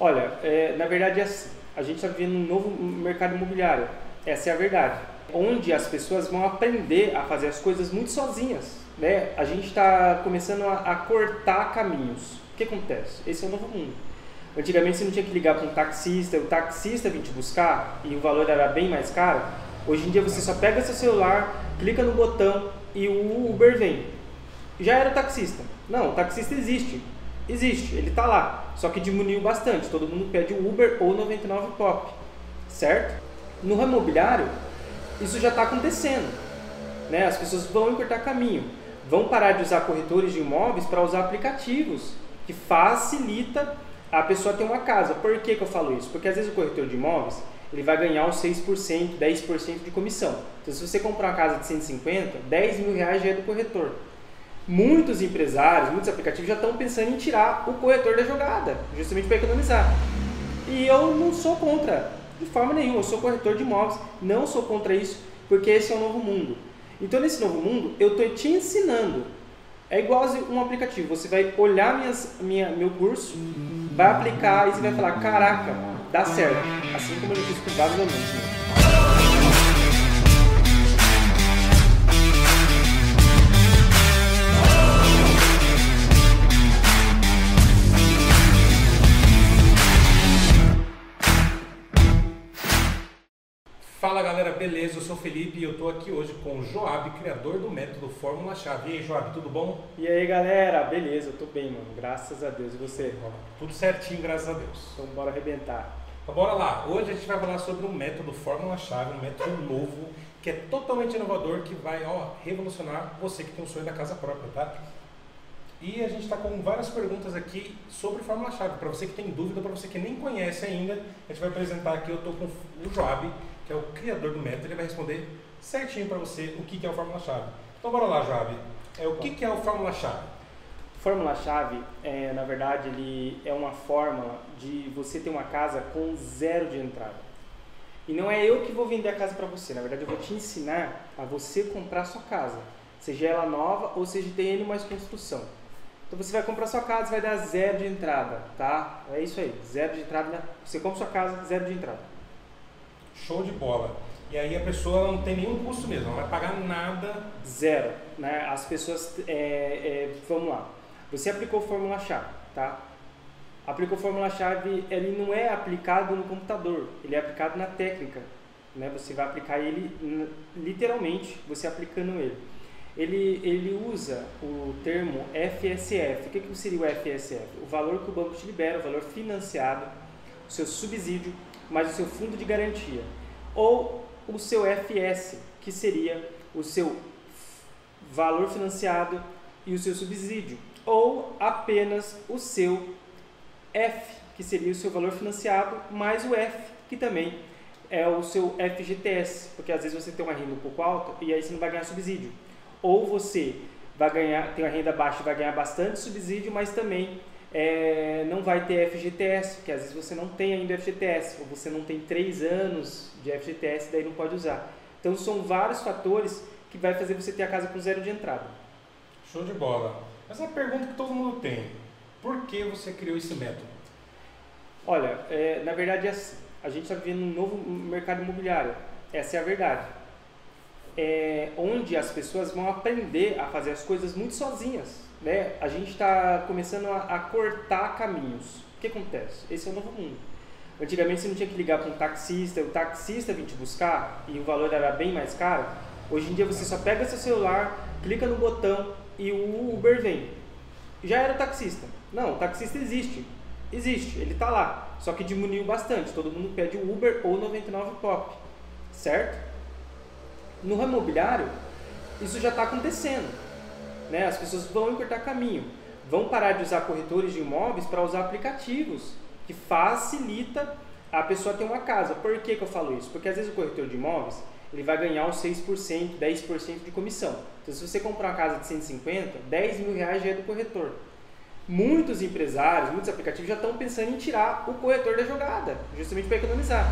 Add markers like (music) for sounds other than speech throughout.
Olha, é, na verdade é assim. A gente está vivendo um novo mercado imobiliário. Essa é a verdade. Onde as pessoas vão aprender a fazer as coisas muito sozinhas. Né? A gente está começando a, a cortar caminhos. O que acontece? Esse é o novo mundo. Antigamente você não tinha que ligar para um taxista, o taxista vir te buscar e o valor era bem mais caro. Hoje em dia você só pega seu celular, clica no botão e o Uber vem. Já era taxista. Não, o taxista existe. Existe, ele está lá. Só que diminuiu bastante. Todo mundo pede o Uber ou 99 Pop. Certo? No ramo imobiliário, isso já está acontecendo. Né? As pessoas vão encurtar caminho. Vão parar de usar corretores de imóveis para usar aplicativos que facilita a pessoa ter uma casa. Por que, que eu falo isso? Porque às vezes o corretor de imóveis ele vai ganhar uns 6%, 10% de comissão. Então, se você comprar uma casa de 150, 10 mil reais já é do corretor. Muitos empresários, muitos aplicativos já estão pensando em tirar o corretor da jogada, justamente para economizar. E eu não sou contra, de forma nenhuma. Eu sou corretor de imóveis, não sou contra isso, porque esse é o novo mundo. Então, nesse novo mundo, eu estou te ensinando. É igual um aplicativo. Você vai olhar minhas, minha, meu curso, vai aplicar e você vai falar: caraca, dá certo. Assim como eu fiz com vários alunos. Né? Beleza? Eu sou o Felipe e eu estou aqui hoje com o Joab, criador do método Fórmula Chave. E aí, Joab, tudo bom? E aí galera, beleza? Eu tô bem, mano. Graças a Deus. E você? Tudo certinho, graças a Deus. Então bora arrebentar. Então bora lá. Hoje a gente vai falar sobre o método Fórmula Chave, um método novo que é totalmente inovador, que vai ó, revolucionar você que tem um sonho da casa própria, tá? E a gente está com várias perguntas aqui sobre Fórmula Chave. Para você que tem dúvida, para você que nem conhece ainda, a gente vai apresentar aqui. Eu estou com o Joab, que é o criador do método, ele vai responder certinho para você o que, que é o Fórmula-Chave. Então bora lá, Joab. É, o que, que é o Fórmula-Chave? Fórmula-Chave, é, na verdade, ele é uma fórmula de você ter uma casa com zero de entrada. E não é eu que vou vender a casa para você, na verdade eu vou te ensinar a você comprar a sua casa, seja ela nova ou seja tem ele mais construção. Então você vai comprar sua casa, vai dar zero de entrada, tá? É isso aí, zero de entrada. Você compra sua casa, zero de entrada. Show de bola. E aí a pessoa não tem nenhum custo mesmo, não vai pagar nada. Zero. Né? As pessoas. É, é, vamos lá. Você aplicou Fórmula Chave, tá? Aplicou Fórmula Chave, ele não é aplicado no computador, ele é aplicado na técnica. Né? Você vai aplicar ele literalmente, você aplicando ele. Ele, ele usa o termo FSF. O que, que seria o FSF? O valor que o banco te libera, o valor financiado, o seu subsídio mais o seu fundo de garantia. Ou o seu FS, que seria o seu valor financiado e o seu subsídio. Ou apenas o seu F, que seria o seu valor financiado, mais o F, que também é o seu FGTS, porque às vezes você tem uma renda um pouco alta e aí você não vai ganhar subsídio. Ou você vai ganhar, tem uma renda baixa e vai ganhar bastante subsídio, mas também é, não vai ter FGTS, porque às vezes você não tem ainda FGTS, ou você não tem três anos de FGTS, daí não pode usar. Então são vários fatores que vai fazer você ter a casa com zero de entrada. Show de bola. Essa é a pergunta que todo mundo tem. Por que você criou esse método? Olha, é, na verdade é assim. A gente está vivendo um novo mercado imobiliário. Essa é a verdade. É onde as pessoas vão aprender a fazer as coisas muito sozinhas né, a gente está começando a, a, cortar caminhos. O que acontece? Esse é o novo mundo. Antigamente você não tinha que ligar para um taxista, o taxista vir te buscar e o valor era bem mais caro. Hoje em dia você só pega seu celular, clica no botão e o Uber vem. Já era taxista. Não, o taxista existe. Existe, ele está lá. Só que diminuiu bastante. Todo mundo pede o Uber ou 99 Pop. Certo? No ramo imobiliário, isso já está acontecendo né? As pessoas vão encurtar caminho, vão parar de usar corretores de imóveis para usar aplicativos que facilita a pessoa ter uma casa. Por que, que eu falo isso? Porque às vezes o corretor de imóveis ele vai ganhar uns 6%, 10% de comissão. Então, se você comprar uma casa de 150, 10 mil reais já é do corretor. Muitos empresários, muitos aplicativos já estão pensando em tirar o corretor da jogada, justamente para economizar.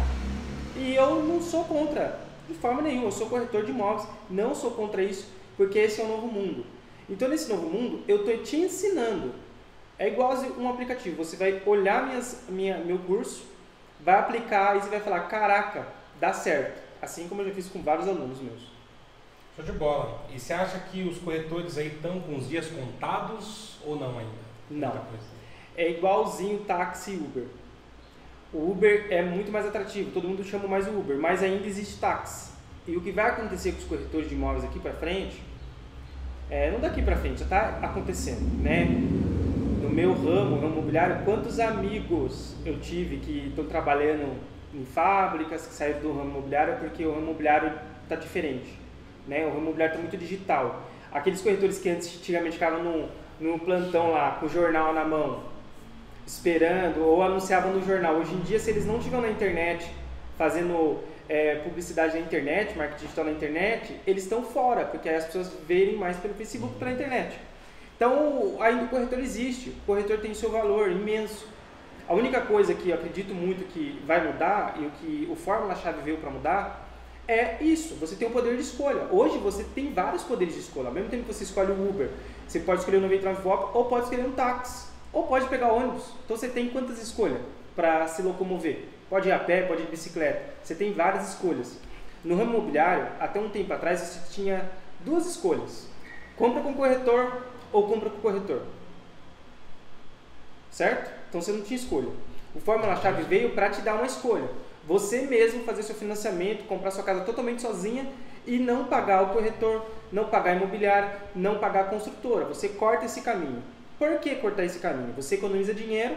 E eu não sou contra, de forma nenhuma. Eu sou corretor de imóveis, não sou contra isso, porque esse é o novo mundo. Então, nesse novo mundo, eu estou te ensinando É igual um aplicativo. Você vai olhar minhas, minha, meu curso, vai aplicar e você vai falar, caraca, dá certo. Assim como eu já fiz com vários alunos meus. Show de bola. E você acha que os corretores aí estão com os dias contados ou não ainda? Não. É igualzinho táxi e Uber. O Uber é muito mais atrativo, todo mundo chama mais o Uber, mas ainda existe táxi. E o que vai acontecer com os corretores de imóveis aqui para frente, é, não daqui para frente, já está acontecendo, né? No meu ramo, no imobiliário, quantos amigos eu tive que estão trabalhando em fábricas, que saíram do ramo imobiliário porque o ramo imobiliário está diferente, né? O ramo imobiliário está muito digital. Aqueles corretores que antes, antigamente ficavam no, no plantão lá, com o jornal na mão, esperando, ou anunciavam no jornal. Hoje em dia, se eles não estiverem na internet, fazendo é, publicidade na internet, marketing digital na internet, eles estão fora, porque as pessoas verem mais pelo Facebook pela internet. Então, ainda o corretor existe, o corretor tem seu valor imenso. A única coisa que eu acredito muito que vai mudar e o que o Fórmula-Chave veio para mudar é isso, você tem o poder de escolha. Hoje você tem vários poderes de escolha. Ao mesmo tempo que você escolhe o Uber, você pode escolher o 99 Vop ou pode escolher um táxi, ou pode pegar ônibus. Então você tem quantas escolhas para se locomover? Pode ir a pé, pode ir de bicicleta. Você tem várias escolhas. No ramo imobiliário, até um tempo atrás, você tinha duas escolhas: compra com corretor ou compra com corretor. Certo? Então você não tinha escolha. O Fórmula Chave veio para te dar uma escolha. Você mesmo fazer seu financiamento, comprar sua casa totalmente sozinha e não pagar o corretor, não pagar a imobiliária, não pagar a construtora. Você corta esse caminho. Por que cortar esse caminho? Você economiza dinheiro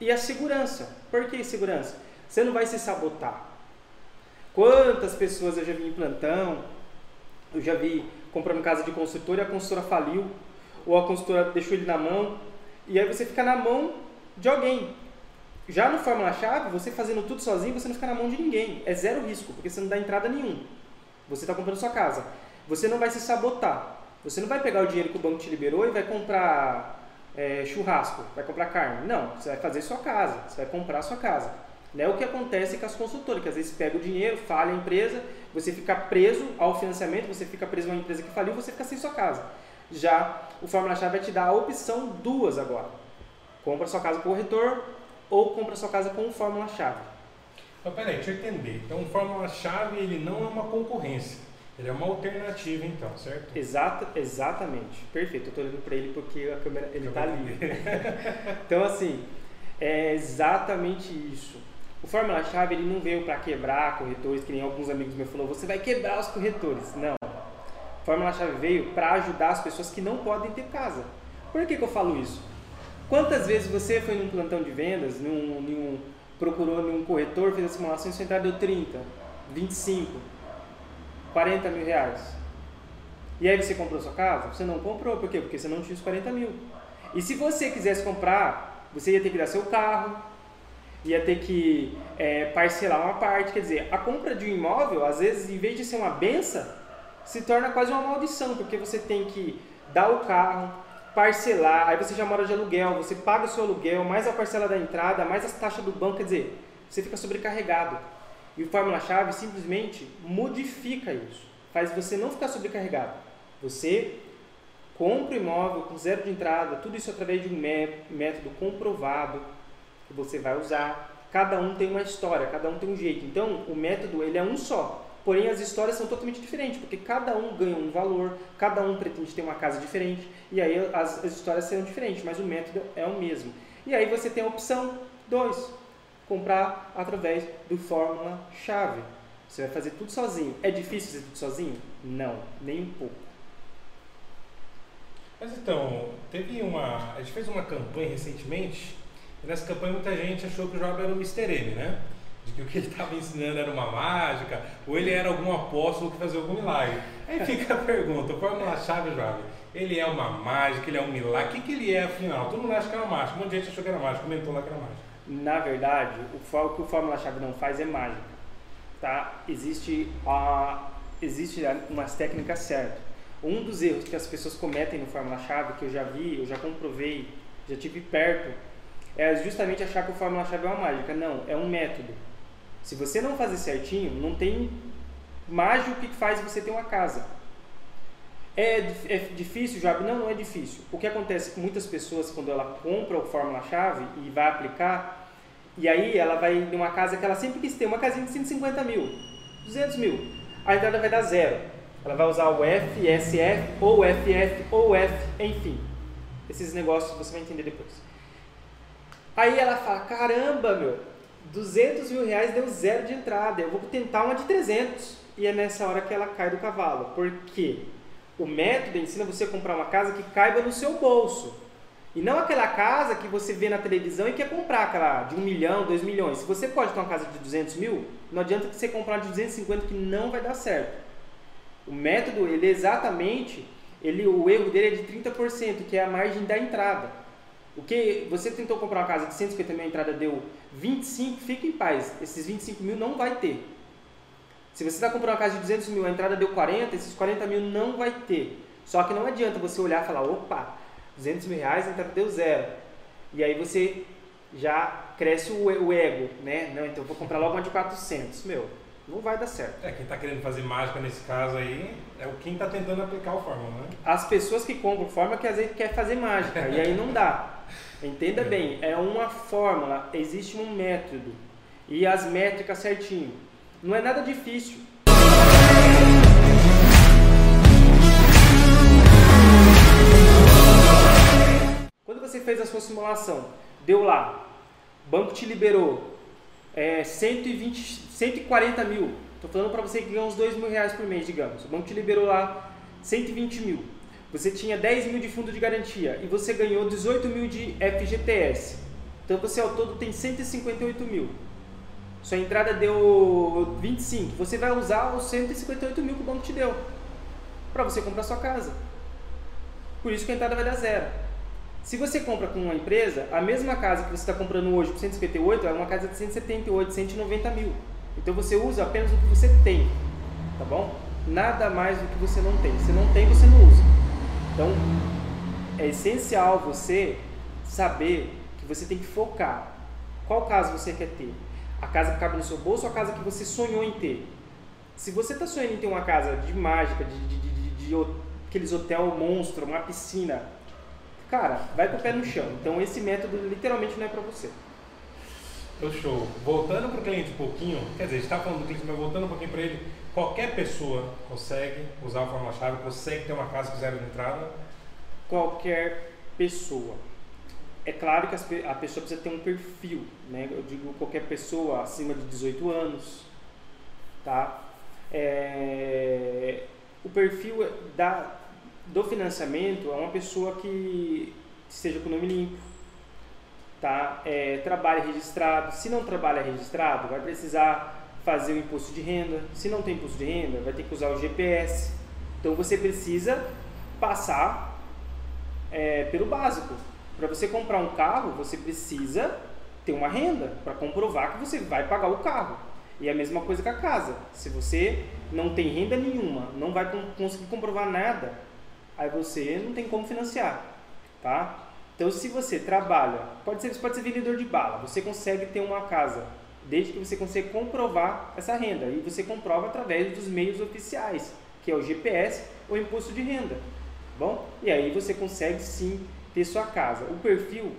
e a segurança. Por que segurança? Você não vai se sabotar. Quantas pessoas eu já vi em plantão, eu já vi comprando casa de consultor e a consultora faliu, ou a consultora deixou ele na mão, e aí você fica na mão de alguém. Já no Fórmula-Chave, você fazendo tudo sozinho, você não fica na mão de ninguém. É zero risco, porque você não dá entrada nenhum. Você está comprando sua casa. Você não vai se sabotar. Você não vai pegar o dinheiro que o banco te liberou e vai comprar é, churrasco, vai comprar carne. Não, você vai fazer sua casa, você vai comprar sua casa. Não é o que acontece com as consultoras, que às vezes pega o dinheiro, falha a empresa, você fica preso ao financiamento, você fica preso a uma empresa que faliu, você fica sem sua casa. Já o Fórmula Chave vai te dar a opção duas agora. Compra sua casa com o corretor ou compra sua casa com o Fórmula Chave. Então, peraí, deixa eu entender. Então, o Fórmula Chave ele não é uma concorrência. Ele é uma alternativa, então, certo? Exata, exatamente. Perfeito. Eu estou olhando para ele porque a câmera ele está ali. (laughs) então, assim, é exatamente isso. O Fórmula Chave ele não veio para quebrar corretores, que nem alguns amigos meus falaram, você vai quebrar os corretores. Não. O Fórmula Chave veio para ajudar as pessoas que não podem ter casa. Por que, que eu falo isso? Quantas vezes você foi num plantão de vendas, num, num, procurou num corretor, fez a simulação e sua entrada deu 30, 25, 40 mil reais. E aí você comprou sua casa? Você não comprou, por quê? Porque você não tinha os 40 mil. E se você quisesse comprar, você ia ter que dar seu carro, ia ter que é, parcelar uma parte. Quer dizer, a compra de um imóvel, às vezes, em vez de ser uma benção, se torna quase uma maldição, porque você tem que dar o carro, parcelar, aí você já mora de aluguel, você paga o seu aluguel, mais a parcela da entrada, mais as taxas do banco, quer dizer, você fica sobrecarregado. E o Fórmula Chave simplesmente modifica isso, faz você não ficar sobrecarregado. Você compra o imóvel com zero de entrada, tudo isso através de um método comprovado que você vai usar. Cada um tem uma história, cada um tem um jeito. Então, o método ele é um só. Porém, as histórias são totalmente diferentes, porque cada um ganha um valor, cada um pretende ter uma casa diferente, e aí as, as histórias serão diferentes, mas o método é o mesmo. E aí você tem a opção 2, comprar através do Fórmula Chave. Você vai fazer tudo sozinho. É difícil fazer tudo sozinho? Não, nem um pouco. Mas então, teve uma. A gente fez uma campanha recentemente, nessa campanha muita gente achou que o Job era o Mr. M, né? De que o que ele estava ensinando era uma mágica, ou ele era algum apóstolo que fazia algum milagre. Aí fica a pergunta, Fórmula-Chave, Job, ele é uma mágica, ele é um milagre, o que, que ele é afinal? Todo mundo acha que era mágica, um monte de gente achou que era mágica, comentou lá que era mágica. Na verdade, o que o Fórmula-Chave não faz é mágica. Tá? Existe, a, existe umas técnicas certas. Um dos erros que as pessoas cometem no Fórmula-Chave, que eu já vi, eu já comprovei, já tive perto, é justamente achar que o Fórmula-Chave é uma mágica. Não, é um método. Se você não fazer certinho, não tem mágico que faz você ter uma casa. É, é difícil, Job? Não, não é difícil. O que acontece com muitas pessoas quando ela compra o Fórmula-Chave e vai aplicar, e aí ela vai em uma casa que ela sempre quis ter, uma casinha de 150 mil, 200 mil. A entrada vai dar zero. Ela vai usar o F, SF, ou FF, ou F, enfim. Esses negócios você vai entender depois. Aí ela fala, caramba, meu, 200 mil reais deu zero de entrada, eu vou tentar uma de 300. E é nessa hora que ela cai do cavalo. Por quê? O método ensina você a comprar uma casa que caiba no seu bolso. E não aquela casa que você vê na televisão e quer comprar aquela de 1 milhão, 2 milhões. Se você pode ter uma casa de 200 mil, não adianta você comprar de 250 que não vai dar certo. O método, ele é exatamente, ele, o erro dele é de 30%, que é a margem da entrada. O que você tentou comprar uma casa de 150 mil, a entrada deu 25, fique em paz. Esses 25 mil não vai ter. Se você está comprando uma casa de 200 mil, a entrada deu 40, esses 40 mil não vai ter. Só que não adianta você olhar e falar, opa, 200 mil reais, a entrada deu zero. E aí você já cresce o, ego, né? Não, então eu vou comprar logo uma de 400. Meu, não vai dar certo. É, quem está querendo fazer mágica nesse caso aí é o quem está tentando aplicar o fórmula, né? As pessoas que compram fórmula que às vezes quer fazer mágica e aí não dá. Entenda é. bem, é uma fórmula, existe um método e as métricas certinho. Não é nada difícil. Quando você fez a sua simulação, deu lá, o banco te liberou é, 120, 140 mil. Estou falando para você que ganha uns 2 mil reais por mês, digamos. O banco te liberou lá 120 mil. Você tinha 10 mil de fundo de garantia e você ganhou 18 mil de FGTS. Então você ao todo tem 158 mil. Sua entrada deu 25. Você vai usar os 158 mil que o banco te deu para você comprar sua casa. Por isso que a entrada vai dar zero. Se você compra com uma empresa, a mesma casa que você está comprando hoje por 158 é uma casa de 178, 190 mil. Então você usa apenas o que você tem, tá bom? Nada mais do que você não tem. Se não tem, você não usa. Então é essencial você saber que você tem que focar. Qual casa você quer ter? A casa que cabe no seu bolso ou a casa que você sonhou em ter? Se você está sonhando em ter uma casa de mágica, de, de, de, de, aqueles hotel monstro, uma piscina, cara, vai com o pé no chão. Então esse método literalmente não é para você. Então, show. Voltando para o cliente um pouquinho, quer dizer, a gente está falando do cliente, mas voltando um pouquinho para ele, qualquer pessoa consegue usar a fórmula-chave, consegue ter uma casa com zero de entrada? Qualquer pessoa. É claro que a pessoa precisa ter um perfil, né? Eu digo qualquer pessoa acima de 18 anos, tá? É... O perfil da do financiamento é uma pessoa que esteja com nome limpo, tá? É, registrado. Se não trabalha registrado, vai precisar fazer o imposto de renda. Se não tem imposto de renda, vai ter que usar o GPS. Então você precisa passar é, pelo básico. Para você comprar um carro, você precisa ter uma renda para comprovar que você vai pagar o carro. E é a mesma coisa com a casa. Se você não tem renda nenhuma, não vai conseguir comprovar nada, aí você não tem como financiar, tá? Então, se você trabalha, pode ser, pode ser vendedor de bala, você consegue ter uma casa, desde que você consiga comprovar essa renda. E você comprova através dos meios oficiais, que é o GPS ou imposto de renda, tá bom? E aí você consegue sim ter sua casa. O perfil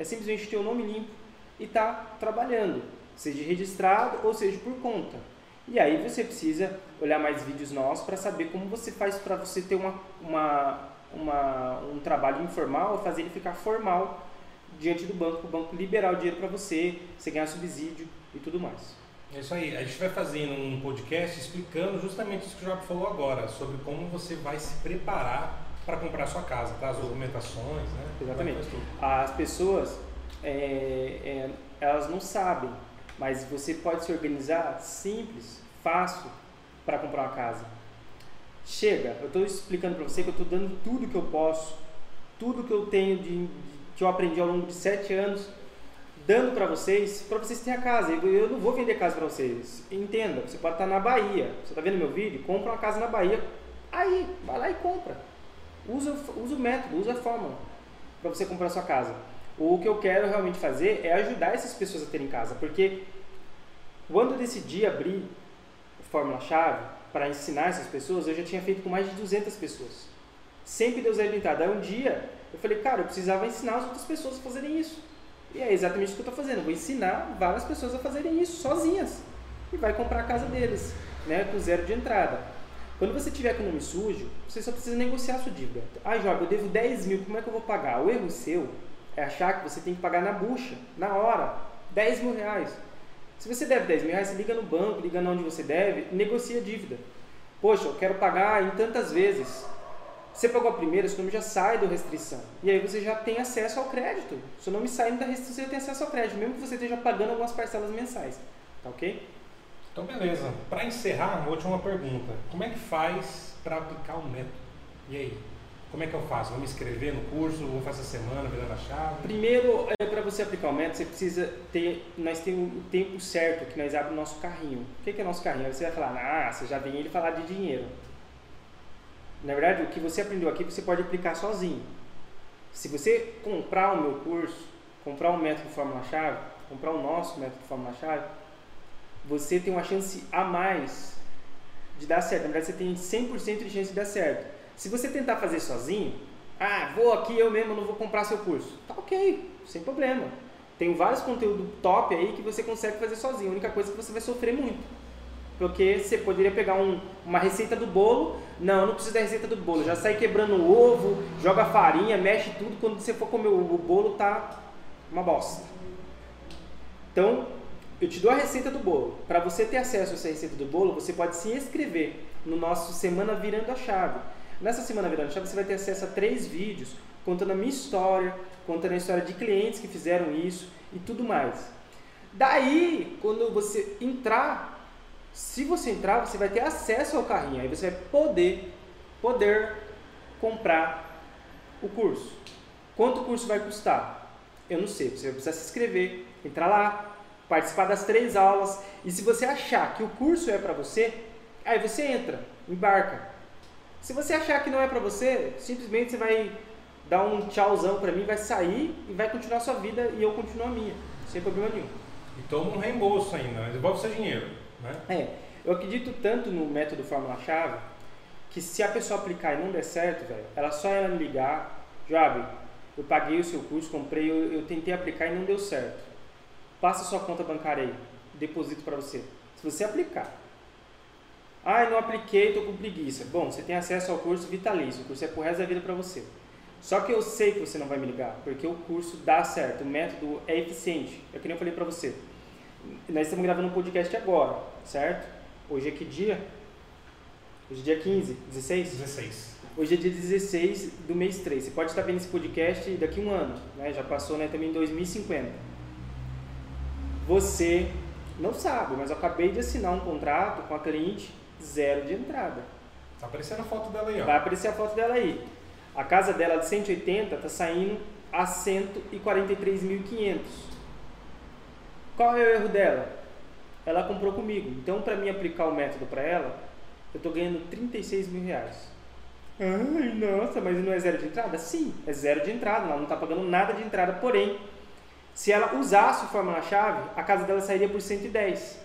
é simplesmente ter o nome limpo e tá trabalhando, seja registrado ou seja por conta. E aí você precisa olhar mais vídeos nossos para saber como você faz para você ter uma, uma, uma, um trabalho informal, fazer ele ficar formal diante do banco, para o banco liberar o dinheiro para você, você ganhar subsídio e tudo mais. É isso aí. A gente vai fazendo um podcast explicando justamente isso que o Job falou agora, sobre como você vai se preparar para comprar sua casa, tá? As documentações, né? Exatamente. As pessoas, é, é, elas não sabem, mas você pode se organizar simples fácil para comprar uma casa. Chega, eu estou explicando para você que eu estou dando tudo que eu posso, tudo que eu tenho de, que eu aprendi ao longo de sete anos, dando para vocês, para vocês terem a casa. Eu não vou vender casa para vocês. Entenda, você pode estar na Bahia, você está vendo meu vídeo? Compra uma casa na Bahia, aí vai lá e compra. Usa, usa o método, usa a fórmula para você comprar sua casa. O que eu quero realmente fazer é ajudar essas pessoas a terem casa, porque quando eu decidi abrir fórmula-chave para ensinar essas pessoas, eu já tinha feito com mais de 200 pessoas. Sempre deu zero de entrada. Aí um dia eu falei, cara, eu precisava ensinar as outras pessoas a fazerem isso. E é exatamente o que eu estou fazendo. Eu vou ensinar várias pessoas a fazerem isso sozinhas. E vai comprar a casa deles, né? Com zero de entrada. Quando você tiver com o nome sujo, você só precisa negociar a sua dívida. Ah, Jorge, eu devo 10 mil, como é que eu vou pagar? O erro seu é achar que você tem que pagar na bucha, na hora, 10 mil reais. Se você deve 10 mil reais, liga no banco, liga onde você deve, negocia a dívida. Poxa, eu quero pagar em tantas vezes. Você pagou a primeira, seu nome já sai da restrição. E aí você já tem acesso ao crédito. Seu nome saindo da restrição, você tem acesso ao crédito, mesmo que você esteja pagando algumas parcelas mensais. Tá ok? Então, beleza. Para encerrar, uma pergunta. Como é que faz para aplicar o método? E aí? Como é que eu faço? Vou me inscrever no curso? Vou fazer semana virando a chave? Primeiro, é, para você aplicar o método, você precisa ter. Nós temos o tempo certo que nós abrimos o nosso carrinho. O que é nosso carrinho? Você vai falar, ah, você já vem ele falar de dinheiro. Na verdade, o que você aprendeu aqui você pode aplicar sozinho. Se você comprar o meu curso, comprar o método Fórmula-Chave, comprar o nosso método Fórmula-Chave, você tem uma chance a mais de dar certo. Na verdade, você tem 100% de chance de dar certo. Se você tentar fazer sozinho, ah, vou aqui eu mesmo, não vou comprar seu curso. Tá ok, sem problema. Tem vários conteúdos top aí que você consegue fazer sozinho. A única coisa é que você vai sofrer muito. Porque você poderia pegar um, uma receita do bolo, não, não precisa da receita do bolo, já sai quebrando o ovo, joga farinha, mexe tudo, quando você for comer o, o bolo tá uma bosta. Então, eu te dou a receita do bolo. Para você ter acesso a essa receita do bolo, você pode se inscrever no nosso Semana Virando a Chave. Nessa Semana Virando Chave, você vai ter acesso a três vídeos contando a minha história, contando a história de clientes que fizeram isso e tudo mais. Daí, quando você entrar se você entrar, você vai ter acesso ao carrinho, aí você vai poder, poder comprar o curso. Quanto o curso vai custar? Eu não sei, você vai precisar se inscrever, entrar lá, participar das três aulas, e se você achar que o curso é para você, aí você entra, embarca. Se você achar que não é para você, simplesmente você vai dar um tchauzão para mim, vai sair e vai continuar a sua vida e eu continuo a minha, sem problema nenhum. E toma um reembolso ainda, devolve seu dinheiro. Né? É, eu acredito tanto no método fórmula-chave que se a pessoa aplicar e não der certo, velho, ela só ela me ligar, Joab, eu paguei o seu curso, comprei, eu, eu, tentei aplicar e não deu certo. Passa sua conta bancária aí, deposito para você. Se você aplicar. Ah, não apliquei, estou com preguiça. Bom, você tem acesso ao curso vitalício, o curso é pro resto da vida para você. Só que eu sei que você não vai me ligar, porque o curso dá certo, o método é eficiente. É que nem eu falei para você. Nós estamos gravando um podcast agora, certo? Hoje é que dia? Hoje é dia 15, 16? 16. Hoje é dia 16 do mês 3. Você pode estar vendo esse podcast daqui a um ano, né? Já passou né, também em 2050. Você não sabe, mas eu acabei de assinar um contrato com a cliente zero de entrada. Tá aparecendo a foto dela aí, ó. Vai aparecer a foto dela aí. A casa dela de 180 tá saindo a 143.500. Qual é o erro dela? Ela comprou comigo. Então, para mim aplicar o método para ela, eu estou ganhando 36 mil reais. Ai, nossa, mas não é zero de entrada? Sim, é zero de entrada. Ela não está pagando nada de entrada. Porém, se ela usasse o fórmula-chave, a casa dela sairia por 110.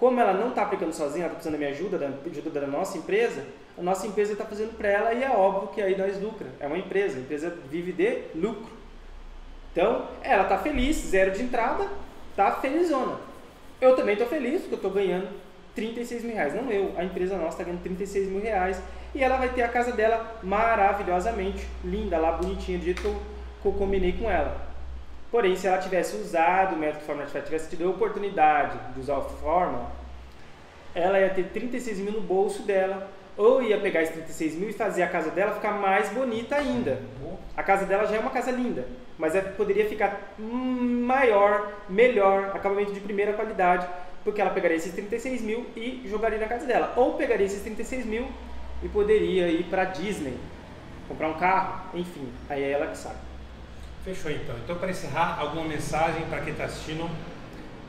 Como ela não está aplicando sozinha, ela está precisando da minha ajuda, da ajuda da nossa empresa, a nossa empresa está fazendo para ela e é óbvio que aí nós lucra. É uma empresa, a empresa vive de lucro. Então, ela está feliz, zero de entrada, tá felizona. Eu também estou feliz porque eu estou ganhando 36 mil reais. Não eu, a empresa nossa está ganhando 36 mil reais. E ela vai ter a casa dela maravilhosamente linda, lá bonitinha, do jeito que eu, que eu combinei com ela. Porém, se ela tivesse usado o método Fórmula tivesse tido a oportunidade de usar o Fórmula, ela ia ter 36 mil no bolso dela, ou ia pegar esses 36 mil e fazer a casa dela ficar mais bonita ainda. A casa dela já é uma casa linda, mas ela poderia ficar maior, melhor, acabamento de primeira qualidade, porque ela pegaria esses 36 mil e jogaria na casa dela. Ou pegaria esses 36 mil e poderia ir para Disney, comprar um carro, enfim, aí é ela que sabe. Fechou então. Então, para encerrar, alguma mensagem para quem está assistindo?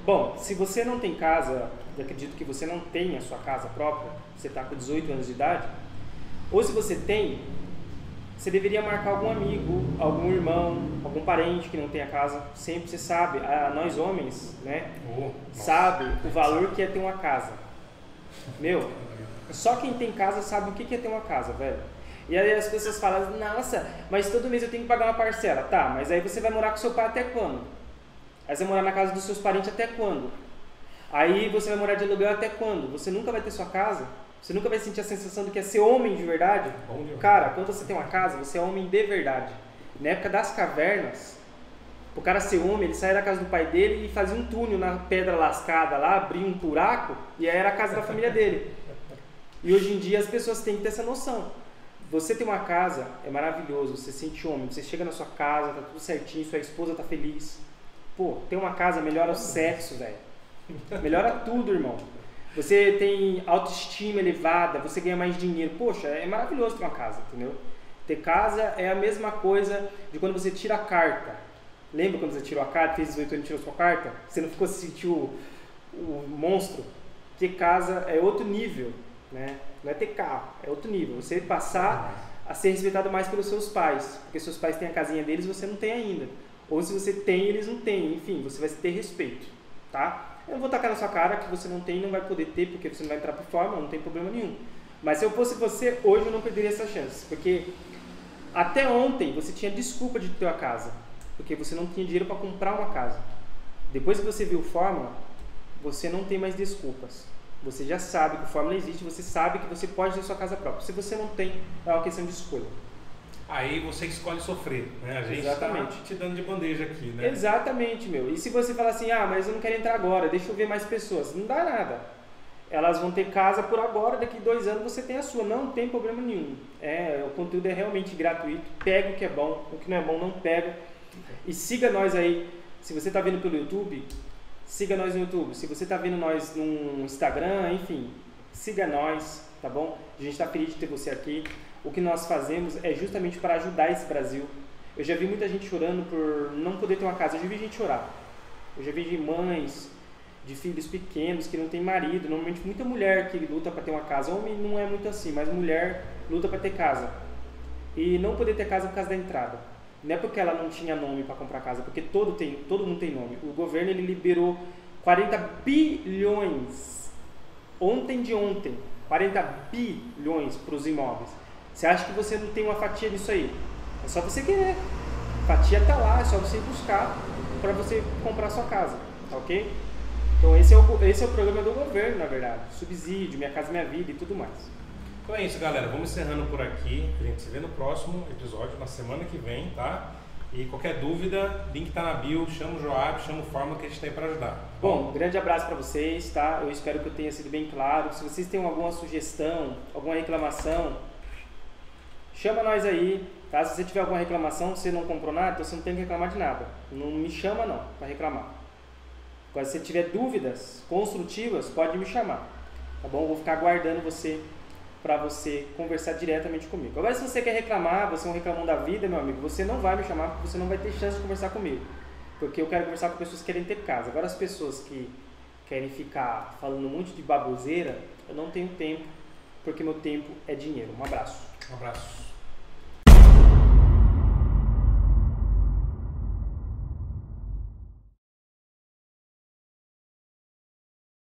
Bom, se você não tem casa, eu acredito que você não tem a sua casa própria, você está com 18 anos de idade, ou se você tem, você deveria marcar algum amigo, algum irmão, algum parente que não tem a casa. Sempre você sabe, a, nós homens, né, oh, sabe o valor que é ter uma casa. Meu, só quem tem casa sabe o que é ter uma casa, velho. E aí as pessoas falam, nossa, mas todo mês eu tenho que pagar uma parcela. Tá, mas aí você vai morar com seu pai até quando? Aí você vai morar na casa dos seus parentes até quando? Aí você vai morar de aluguel até quando? Você nunca vai ter sua casa? Você nunca vai sentir a sensação de que é ser homem de verdade? Cara, quando você tem uma casa, você é homem de verdade. Na época das cavernas, o cara ser homem, ele saía da casa do pai dele e fazia um túnel na pedra lascada lá, abria um buraco e aí era a casa da família dele. E hoje em dia as pessoas têm que ter essa noção. Você tem uma casa, é maravilhoso, você sente homem, você chega na sua casa, tá tudo certinho, sua esposa tá feliz. Pô, ter uma casa melhora o sexo, velho. Melhora tudo, irmão. Você tem autoestima elevada, você ganha mais dinheiro. Poxa, é maravilhoso ter uma casa, entendeu? Ter casa é a mesma coisa de quando você tira a carta. Lembra quando você tirou a carta, fez 18 anos e tirou sua carta? Você não ficou se sentiu o, o monstro? Ter casa é outro nível, né? Não é ter carro, é outro nível. Você passar a ser respeitado mais pelos seus pais, porque seus pais têm a casinha deles você não tem ainda. Ou se você tem, eles não têm. Enfim, você vai ter respeito, tá? Eu não vou tacar na sua cara que você não tem e não vai poder ter porque você não vai entrar por forma, não tem problema nenhum. Mas se eu fosse você, hoje eu não perderia essa chance, porque até ontem você tinha desculpa de ter uma casa, porque você não tinha dinheiro para comprar uma casa. Depois que você viu o Fórmula, você não tem mais desculpas. Você já sabe que o Fórmula existe, você sabe que você pode ter sua casa própria. Se você não tem, é uma questão de escolha. Aí você escolhe sofrer, né? A gente tá Exatamente. Te dando de bandeja aqui, né? Exatamente, meu. E se você falar assim, ah, mas eu não quero entrar agora, deixa eu ver mais pessoas. Não dá nada. Elas vão ter casa por agora, daqui dois anos você tem a sua. Não tem problema nenhum. É, o conteúdo é realmente gratuito. Pega o que é bom, o que não é bom não pega. E siga nós aí. Se você está vendo pelo YouTube, siga nós no YouTube. Se você está vendo nós no Instagram, enfim, siga nós, tá bom? A gente está feliz de ter você aqui o que nós fazemos é justamente para ajudar esse Brasil. Eu já vi muita gente chorando por não poder ter uma casa. Eu já vi gente chorar. Eu já vi de mães, de filhos pequenos que não têm marido. Normalmente muita mulher que luta para ter uma casa. Homem não é muito assim, mas mulher luta para ter casa. E não poder ter casa por causa da entrada. Não é porque ela não tinha nome para comprar casa, porque todo, tem, todo mundo tem nome. O governo ele liberou 40 bilhões ontem de ontem, 40 bilhões para os imóveis. Você acha que você não tem uma fatia disso aí? É só você querer. A fatia está lá, é só você buscar para você comprar sua casa, tá ok? Então esse é, o, esse é o programa do governo, na verdade. Subsídio, Minha Casa Minha Vida e tudo mais. Então é isso, galera. Vamos encerrando por aqui. A gente se vê no próximo episódio, na semana que vem, tá? E qualquer dúvida, link tá na bio, chama o Joab, chama o Fórmula que a gente tem para ajudar. Tá bom, grande abraço para vocês, tá? Eu espero que eu tenha sido bem claro. Se vocês têm alguma sugestão, alguma reclamação, Chama nós aí, tá? Se você tiver alguma reclamação, você não comprou nada, então você não tem que reclamar de nada. Não me chama não para reclamar. Agora, se você tiver dúvidas construtivas, pode me chamar, tá bom? Eu vou ficar aguardando você para você conversar diretamente comigo. Agora, se você quer reclamar, você é um reclamão da vida, meu amigo, você não vai me chamar porque você não vai ter chance de conversar comigo. Porque eu quero conversar com pessoas que querem ter casa. Agora, as pessoas que querem ficar falando um monte de baboseira, eu não tenho tempo, porque meu tempo é dinheiro. Um abraço. Um abraço.